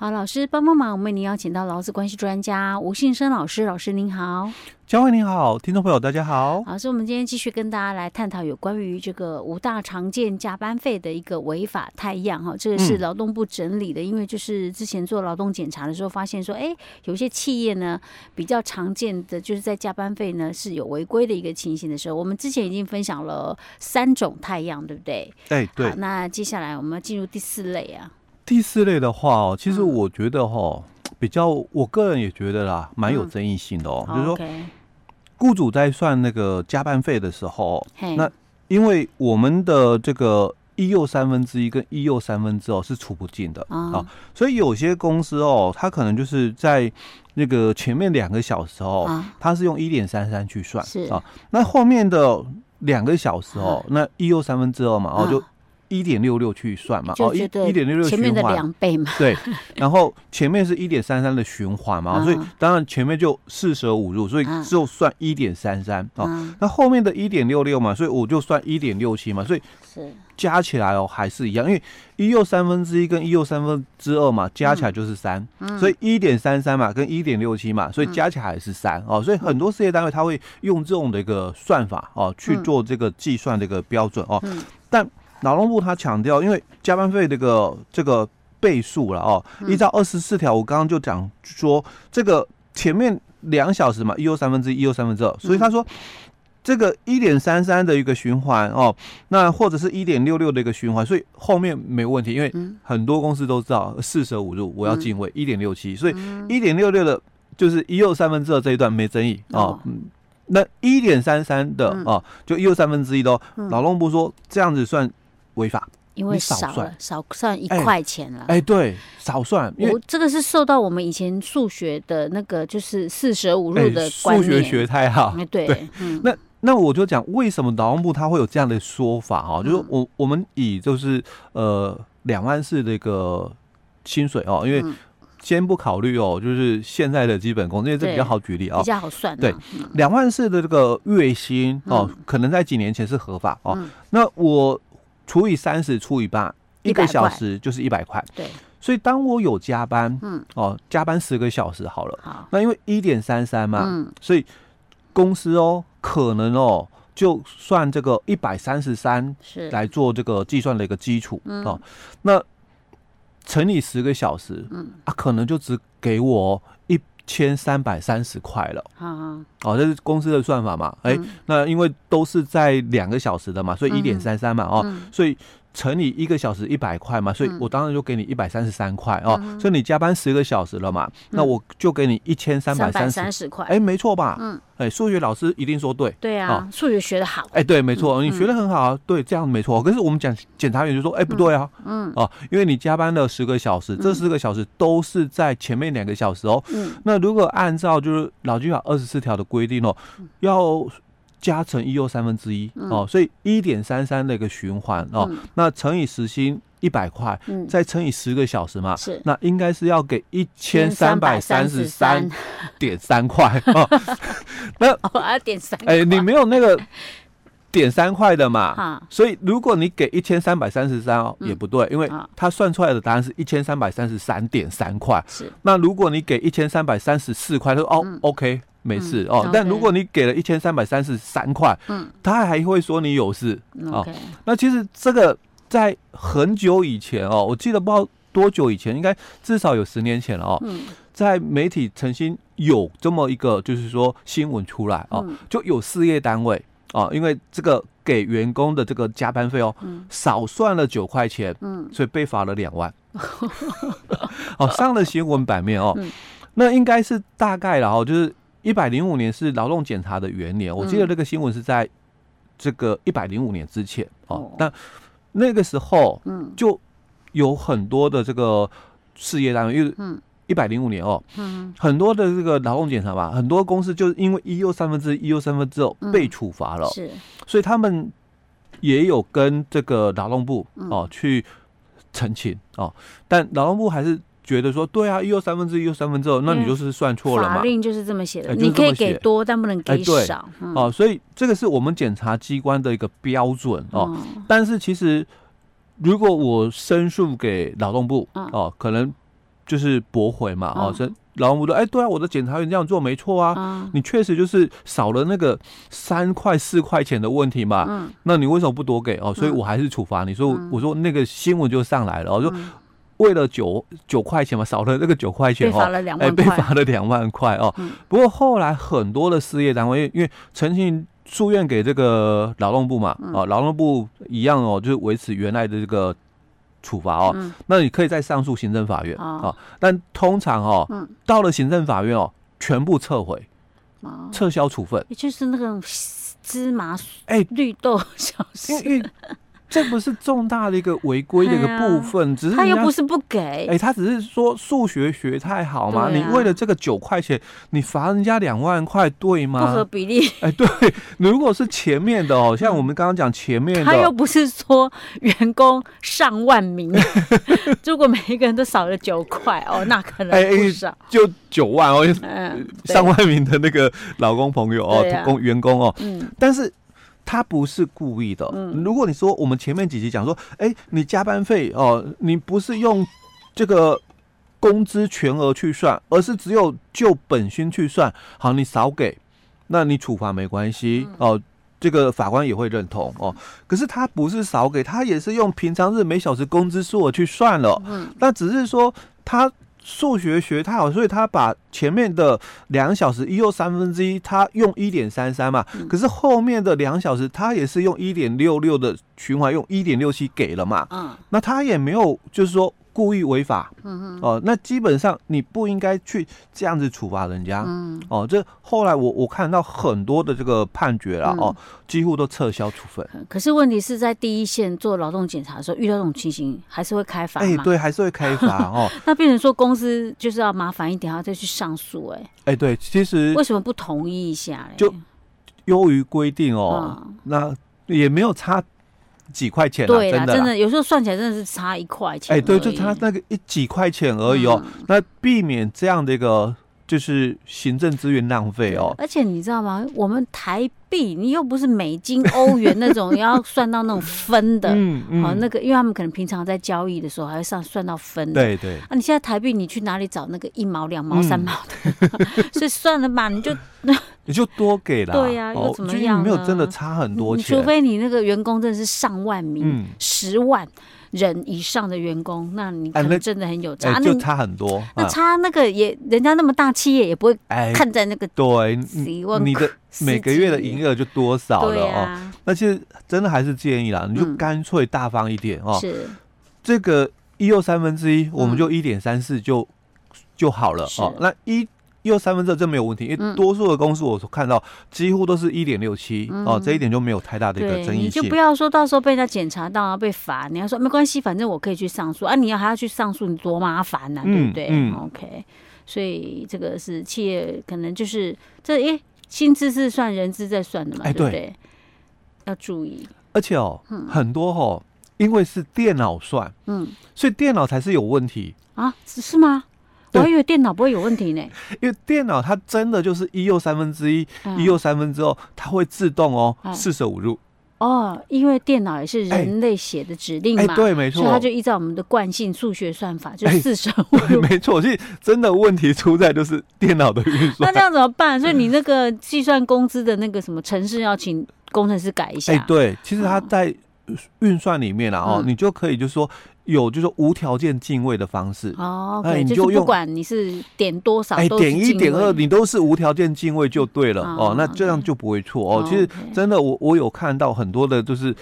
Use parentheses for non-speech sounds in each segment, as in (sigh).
好，老师帮帮忙，我们为您邀请到劳资关系专家吴信生老师，老师您好，佳慧您好，听众朋友大家好。老师，我们今天继续跟大家来探讨有关于这个五大常见加班费的一个违法太样哈，这个是劳动部整理的，嗯、因为就是之前做劳动检查的时候发现说，哎，有些企业呢比较常见的就是在加班费呢是有违规的一个情形的时候，我们之前已经分享了三种太样，对不对？哎，对。好，那接下来我们要进入第四类啊。第四类的话哦，其实我觉得哈，比较我个人也觉得啦，蛮有争议性的哦。就是说，雇主在算那个加班费的时候，那因为我们的这个一又三分之一跟一又三分之二是除不尽的啊，所以有些公司哦，它可能就是在那个前面两个小时哦，它是用一点三三去算啊，那后面的两个小时哦，那一又三分之二嘛，然后就。一点六六去算嘛，哦，一一点六六循环，前面的两倍嘛，对，然后前面是一点三三的循环嘛，所以当然前面就四舍五入，所以就算一点三三哦，那后面的一点六六嘛，所以我就算一点六七嘛，所以是。加起来哦还是一样，因为一又三分之一跟一又三分之二嘛，加起来就是三，所以一点三三嘛跟一点六七嘛，所以加起来还是三哦，所以很多事业单位他会用这种的一个算法哦去做这个计算的一个标准哦，但。劳动部他强调，因为加班费这个这个倍数了哦，依照二十四条，我刚刚就讲说这个前面两小时嘛，一又三分之一，一又三分之二，所以他说这个一点三三的一个循环哦，那或者是一点六六的一个循环，所以后面没问题，因为很多公司都知道四舍五入我要进位一点六七，所以一点六六的就是一又三分之二这一段没争议哦。那一点三三的哦，就一又三分之一的哦，劳动部说这样子算。违法，因为少了少，算一块钱了。哎、欸欸，对，少算。我这个是受到我们以前数学的那个就是四舍五入的数、欸、学学太好。对，那那我就讲为什么劳动部他会有这样的说法哈，就是我我们以就是呃两万四的一个薪水哦，因为先不考虑哦，就是现在的基本工资，因为这比较好举例啊，比较好算。对，两万四的这个月薪哦，可能在几年前是合法哦。那我。除以三十除以八，一个小时就是一百块。对，所以当我有加班，嗯，哦，加班十个小时好了，好，那因为一点三三嘛，嗯，所以公司哦，可能哦，就算这个一百三十三是。来做这个计算的一个基础，哦，那乘以十个小时，嗯。啊，可能就只给我一。千三百三十块了，好好哦，这是公司的算法嘛？哎、那因为都是在两个小时的嘛，所以一点三三嘛，哦，嗯、所以。乘以一个小时一百块嘛，所以我当然就给你一百三十三块哦。所以你加班十个小时了嘛，那我就给你一千三百三十块。哎，没错吧？嗯，哎，数学老师一定说对。对啊，数学学得好。哎，对，没错，你学得很好啊。对，这样没错。可是我们讲检察员就说，哎，不对啊。嗯。哦，因为你加班了十个小时，这十个小时都是在前面两个小时哦。嗯。那如果按照就是劳基法二十四条的规定哦，要。加成一又三分之一哦，所以一点三三的一个循环哦，那乘以时薪一百块，再乘以十个小时嘛，是，那应该是要给一千三百三十三点三块哦。(laughs) 那我要点三，哎，你没有那个点三块的嘛？所以如果你给一千三百三十三哦，也不对，因为他算出来的答案是一千三百三十三点三块。是，那如果你给一千三百三十四块，他说哦，OK。没事哦，但如果你给了一千三百三十三块，嗯，他还会说你有事哦。那其实这个在很久以前哦，我记得不知道多久以前，应该至少有十年前了哦。在媒体曾经有这么一个就是说新闻出来哦，就有事业单位哦，因为这个给员工的这个加班费哦，少算了九块钱，嗯，所以被罚了两万，(laughs) 哦，上了新闻版面哦。那应该是大概了哦，就是。一百零五年是劳动检查的元年，我记得那个新闻是在这个一百零五年之前哦。但那个时候，嗯，就有很多的这个事业单位，因为一百零五年哦，嗯，很多的这个劳动检查吧，很多公司就是因为一又三分之一，一又三分之二被处罚了，是，所以他们也有跟这个劳动部哦去澄清哦，但劳动部还是。觉得说对啊，一又三分之一又三分之二，那你就是算错了嘛？法令就是这么写的，你可以给多，但不能给少。哦，所以这个是我们检察机关的一个标准哦。但是其实，如果我申诉给劳动部哦，可能就是驳回嘛，哦，所以劳动部说，哎，对啊，我的检察员这样做没错啊，你确实就是少了那个三块四块钱的问题嘛，那你为什么不多给？哦？所以我还是处罚你，所以我说那个新闻就上来了，我说为了九九块钱嘛，少了那个九块钱哦，哎，被罚了两万块哦。不过后来很多的事业单位，因为陈情诉愿给这个劳动部嘛，哦，劳动部一样哦，就是维持原来的这个。处罚哦，嗯、那你可以再上诉行政法院啊、哦。哦，但通常哦，嗯、到了行政法院哦，全部撤回，哦、撤销处分，也就是那个芝麻哎。绿豆小事。欸这不是重大的一个违规的一个部分，只是他又不是不给，哎，他只是说数学学太好嘛，你为了这个九块钱，你罚人家两万块，对吗？不合比例。哎，对，如果是前面的哦，像我们刚刚讲前面的，他又不是说员工上万名，(laughs) 如果每一个人都少了九块哦，那可能不少，就九万哦，上万名的那个老公朋友哦，工员工哦，嗯，但是。他不是故意的。嗯如果你说我们前面几集讲说，哎，你加班费哦，你不是用这个工资全额去算，而是只有就本薪去算，好，你少给，那你处罚没关系哦，这个法官也会认同哦。可是他不是少给，他也是用平常日每小时工资数额去算了，嗯那只是说他。数学学太好，所以他把前面的两小时一又三分之一，他用一点三三嘛，可是后面的两小时他也是用一点六六的循环，用一点六七给了嘛，嗯，那他也没有就是说。故意违法，哦，那基本上你不应该去这样子处罚人家，嗯，哦，这后来我我看到很多的这个判决了，哦，几乎都撤销处分。可是问题是在第一线做劳动检查的时候，遇到这种情形，还是会开罚吗？哎，对，还是会开罚 (laughs) 哦。那变成说公司就是要麻烦一点，要再去上诉，哎，哎，对，其实为什么不同意一下嘞？就优于规定哦，那也没有差。几块钱，对啦，真的有时候算起来真的是差一块钱。哎，对，就差那个一几块钱而已哦。那避免这样的一个就是行政资源浪费哦。而且你知道吗？我们台币，你又不是美金、欧元那种，要算到那种分的。嗯嗯。好，那个，因为他们可能平常在交易的时候还会上算到分的。对对。啊，你现在台币，你去哪里找那个一毛、两毛、三毛的？(laughs) 所以算了吧，你就那。你就多给啦，对呀，又怎么样？没有真的差很多钱，除非你那个员工真的是上万名、十万人以上的员工，那你可能真的很有差，就差很多。那差那个也，人家那么大企业也不会看在那个对，你的 (laughs) 每个月的营业额就多少了哦。那其实真的还是建议啦，你就干脆大方一点哦。是这个一又三分之一，我们就一点三四就就好了哦。那一。又三分之二，这没有问题，因为多数的公司我所看到几乎都是一点六七哦，这一点就没有太大的一个争议性。你就不要说到时候被人家检查到啊被罚，你要说没关系，反正我可以去上诉啊。你要还要去上诉，你多麻烦呐，对不对？嗯，OK。所以这个是企业可能就是这诶，薪资是算人资在算的嘛，对不对？要注意。而且哦，很多哦，因为是电脑算，嗯，所以电脑才是有问题啊？是吗？我以为电脑不会有问题呢，(laughs) 因为电脑它真的就是一又三分之一，一又三分之后，它会自动哦四舍五入。哦，因为电脑也是人类写的指令嘛，对，没错，所以它就依照我们的惯性数学算法，就四舍五入。(laughs) 没错，所以真的问题出在就是电脑的运算。那这样怎么办？所以你那个计算工资的那个什么程式，要请工程师改一下。哎，对，其实它在运算里面啊，哦，你就可以就是说。有就是无条件敬畏的方式哦，哎，你就用不管你是点多少，哎，点一点二，你都是无条件敬畏就对了哦，那这样就不会错哦。其实真的，我我有看到很多的，就是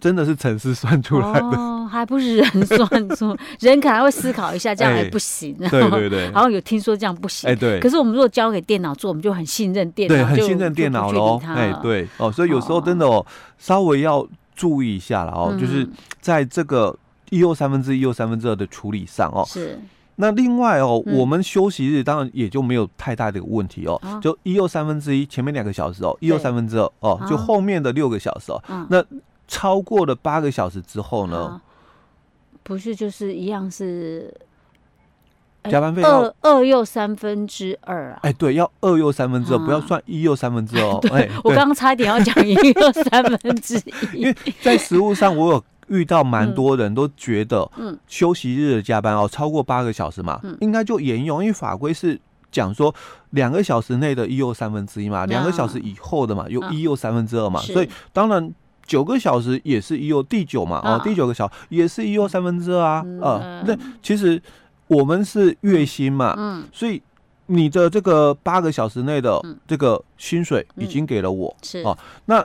真的是程式算出来的哦，还不是人算出，(laughs) 人可能会思考一下，这样还不行。对对对，(laughs) 好像有听说这样不行，哎对。可是我们如果交给电脑做，我们就很信任电脑，对，很信任电脑喽。哎对哦，所以有时候真的哦，稍微要注意一下了哦，就是在这个。一又三分之一又三分之二的处理上哦，是。那另外哦，我们休息日当然也就没有太大的一个问题哦，就一又三分之一前面两个小时哦，一又三分之二哦，就后面的六个小时哦，那超过了八个小时之后呢，不是就是一样是加班费二二又三分之二啊？哎，对，要二又三分之二，不要算一又三分之二。哎，我刚刚差一点要讲一又三分之一，(laughs) 因为在实物上我有。遇到蛮多人都觉得，嗯，休息日的加班哦，超过八个小时嘛，嗯，应该就沿用，因为法规是讲说两个小时内的一又三分之一嘛，两个小时以后的嘛，又一又三分之二嘛，所以当然九个小时也是一又第九嘛，哦，第九个小时也是一又三分之二啊，呃，那其实我们是月薪嘛，嗯，所以你的这个八个小时内的这个薪水已经给了我，是。哦，那。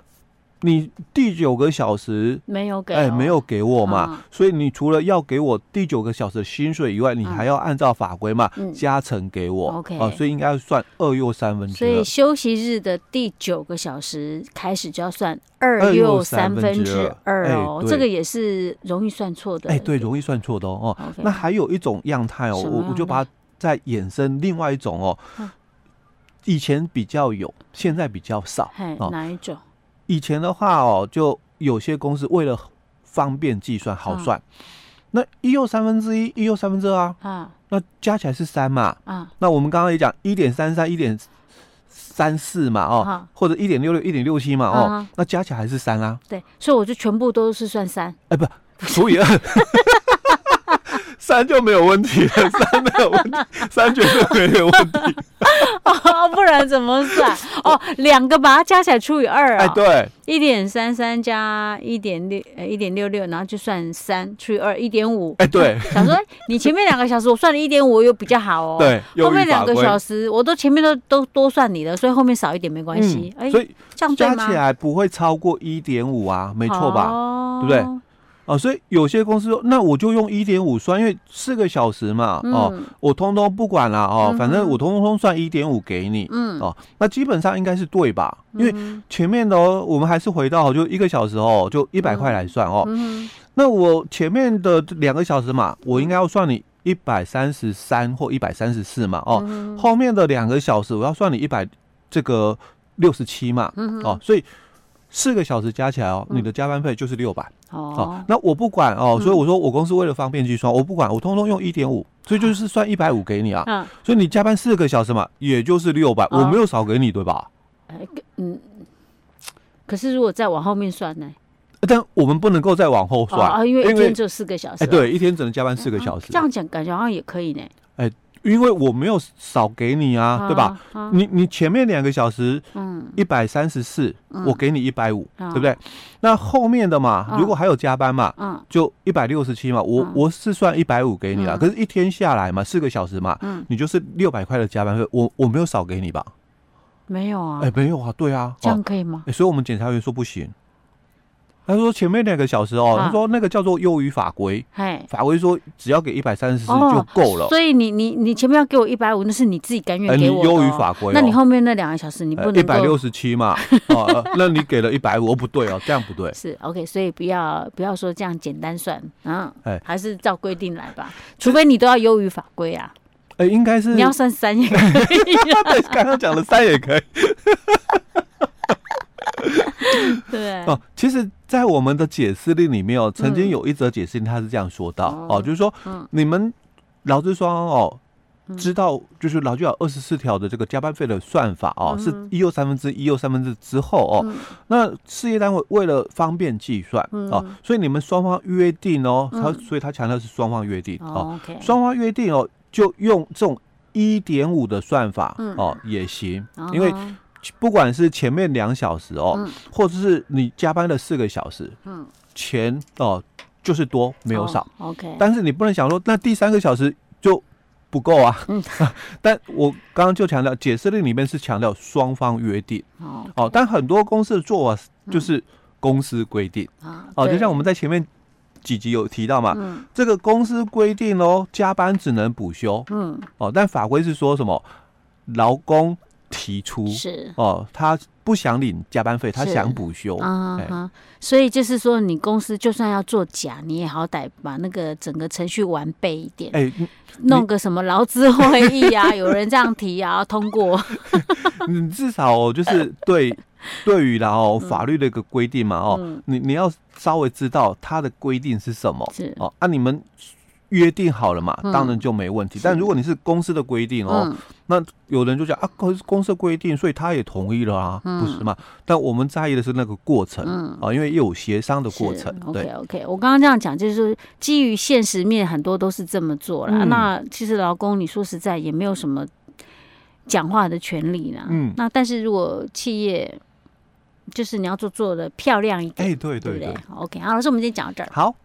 你第九个小时没有给，哎，没有给我嘛，所以你除了要给我第九个小时的薪水以外，你还要按照法规嘛，加成给我，OK，啊，所以应该要算二又三分之二。所以休息日的第九个小时开始就要算二又三分之二哦，这个也是容易算错的，哎，对，容易算错的哦。那还有一种样态哦，我我就把它再衍生另外一种哦，以前比较有，现在比较少，哪一种？以前的话哦，就有些公司为了方便计算好算，那一又三分之一，一又三分之二啊，那加起来是三嘛，啊，那我们刚刚也讲一点三三，一点三四嘛，哦，或者一点六六，一点六七嘛，哦，那加起来还是三啊，对，所以我就全部都是算三，哎，不，除以二。(laughs) 三就没有问题了，(laughs) 三没有问题，三绝对没有问题。哦，不然怎么算？哦，两个把它加起来除以二啊。哎，对，一点三三加一点六，呃，一点六六，然后就算三除以二，一点五。哎，对。(laughs) 想说你前面两个小时我算了一点五，又比较好哦。对。后面两个小时我都前面都都多算你的，所以后面少一点没关系。哎，所以这样加起来不会超过一点五啊，没错吧？哦对不对？哦，所以有些公司说，那我就用一点五算，因为四个小时嘛，哦，我通通不管了哦，反正我通通算一点五给你，嗯，哦，那基本上应该是对吧？因为前面的哦，我们还是回到就一个小时哦，就一百块来算哦，那我前面的两个小时嘛，我应该要算你一百三十三或一百三十四嘛，哦，后面的两个小时我要算你一百这个六十七嘛，哦，所以。四个小时加起来哦，你的加班费就是六百哦。那我不管哦，所以我说我公司为了方便计算，我不管，我通通用一点五，所以就是算一百五给你啊。嗯，所以你加班四个小时嘛，也就是六百，我没有少给你，对吧？哎嗯。可是如果再往后面算呢？但我们不能够再往后算啊，因为一天只有四个小时。哎，对，一天只能加班四个小时。这样讲感觉好像也可以呢。哎。因为我没有少给你啊，对吧？你你前面两个小时，嗯，一百三十四，我给你一百五，对不对？那后面的嘛，如果还有加班嘛，嗯，就一百六十七嘛，我我是算一百五给你了。可是，一天下来嘛，四个小时嘛，嗯，你就是六百块的加班费，我我没有少给你吧？没有啊，哎，没有啊，对啊，这样可以吗？所以我们检察员说不行。他说前面两个小时哦，他说那个叫做优于法规，法规说只要给一百三十四就够了。所以你你你前面要给我一百五，那是你自己甘愿给我的。优于法规，那你后面那两个小时你不能。一百六十七嘛，(laughs) 哦，那你给了一百五，不对哦，这样不对。是 OK，所以不要不要说这样简单算，啊，哎，还是照规定来吧。除非你都要优于法规啊。哎，应该是你要算三也可以。(laughs) 对，刚刚讲的三也可以。(laughs) 对哦，其实，在我们的解释令里面哦，曾经有一则解释令，他是这样说到哦，就是说，你们劳资双方哦，知道就是劳基法二十四条的这个加班费的算法哦，是一又三分之一又三分之之后哦，那事业单位为了方便计算哦，所以你们双方约定哦，他所以他强调是双方约定哦，双方约定哦，就用这种一点五的算法哦也行，因为。不管是前面两小时哦，嗯、或者是你加班了四个小时，嗯，钱哦就是多没有少，哦，OK。但是你不能想说那第三个小时就不够啊。嗯、(laughs) 但我刚刚就强调解释令里面是强调双方约定。哦，哦，但很多公司的做法就是公司规定，嗯、哦，就像我们在前面几集有提到嘛，嗯、这个公司规定哦，加班只能补休，嗯，哦，但法规是说什么？劳工。提出是。哦，他不想领加班费，他想补休。啊，嗯、所以就是说，你公司就算要做假，你也好歹把那个整个程序完备一点，哎，弄个什么劳资会议啊，(laughs) 有人这样提啊，通过，(laughs) 你至少就是对对于然后法律的一个规定嘛，哦，你你要稍微知道它的规定是什么是。哦，啊，你们。约定好了嘛，当然就没问题。但如果你是公司的规定哦，那有人就讲啊，公公司规定，所以他也同意了啊，不是吗？但我们在意的是那个过程啊，因为有协商的过程。OK OK，我刚刚这样讲就是说，基于现实面，很多都是这么做了。那其实劳工，你说实在也没有什么讲话的权利呢。嗯，那但是如果企业就是你要做做的漂亮一点，哎，对对对。OK，好，老师，我们今天讲到这儿。好。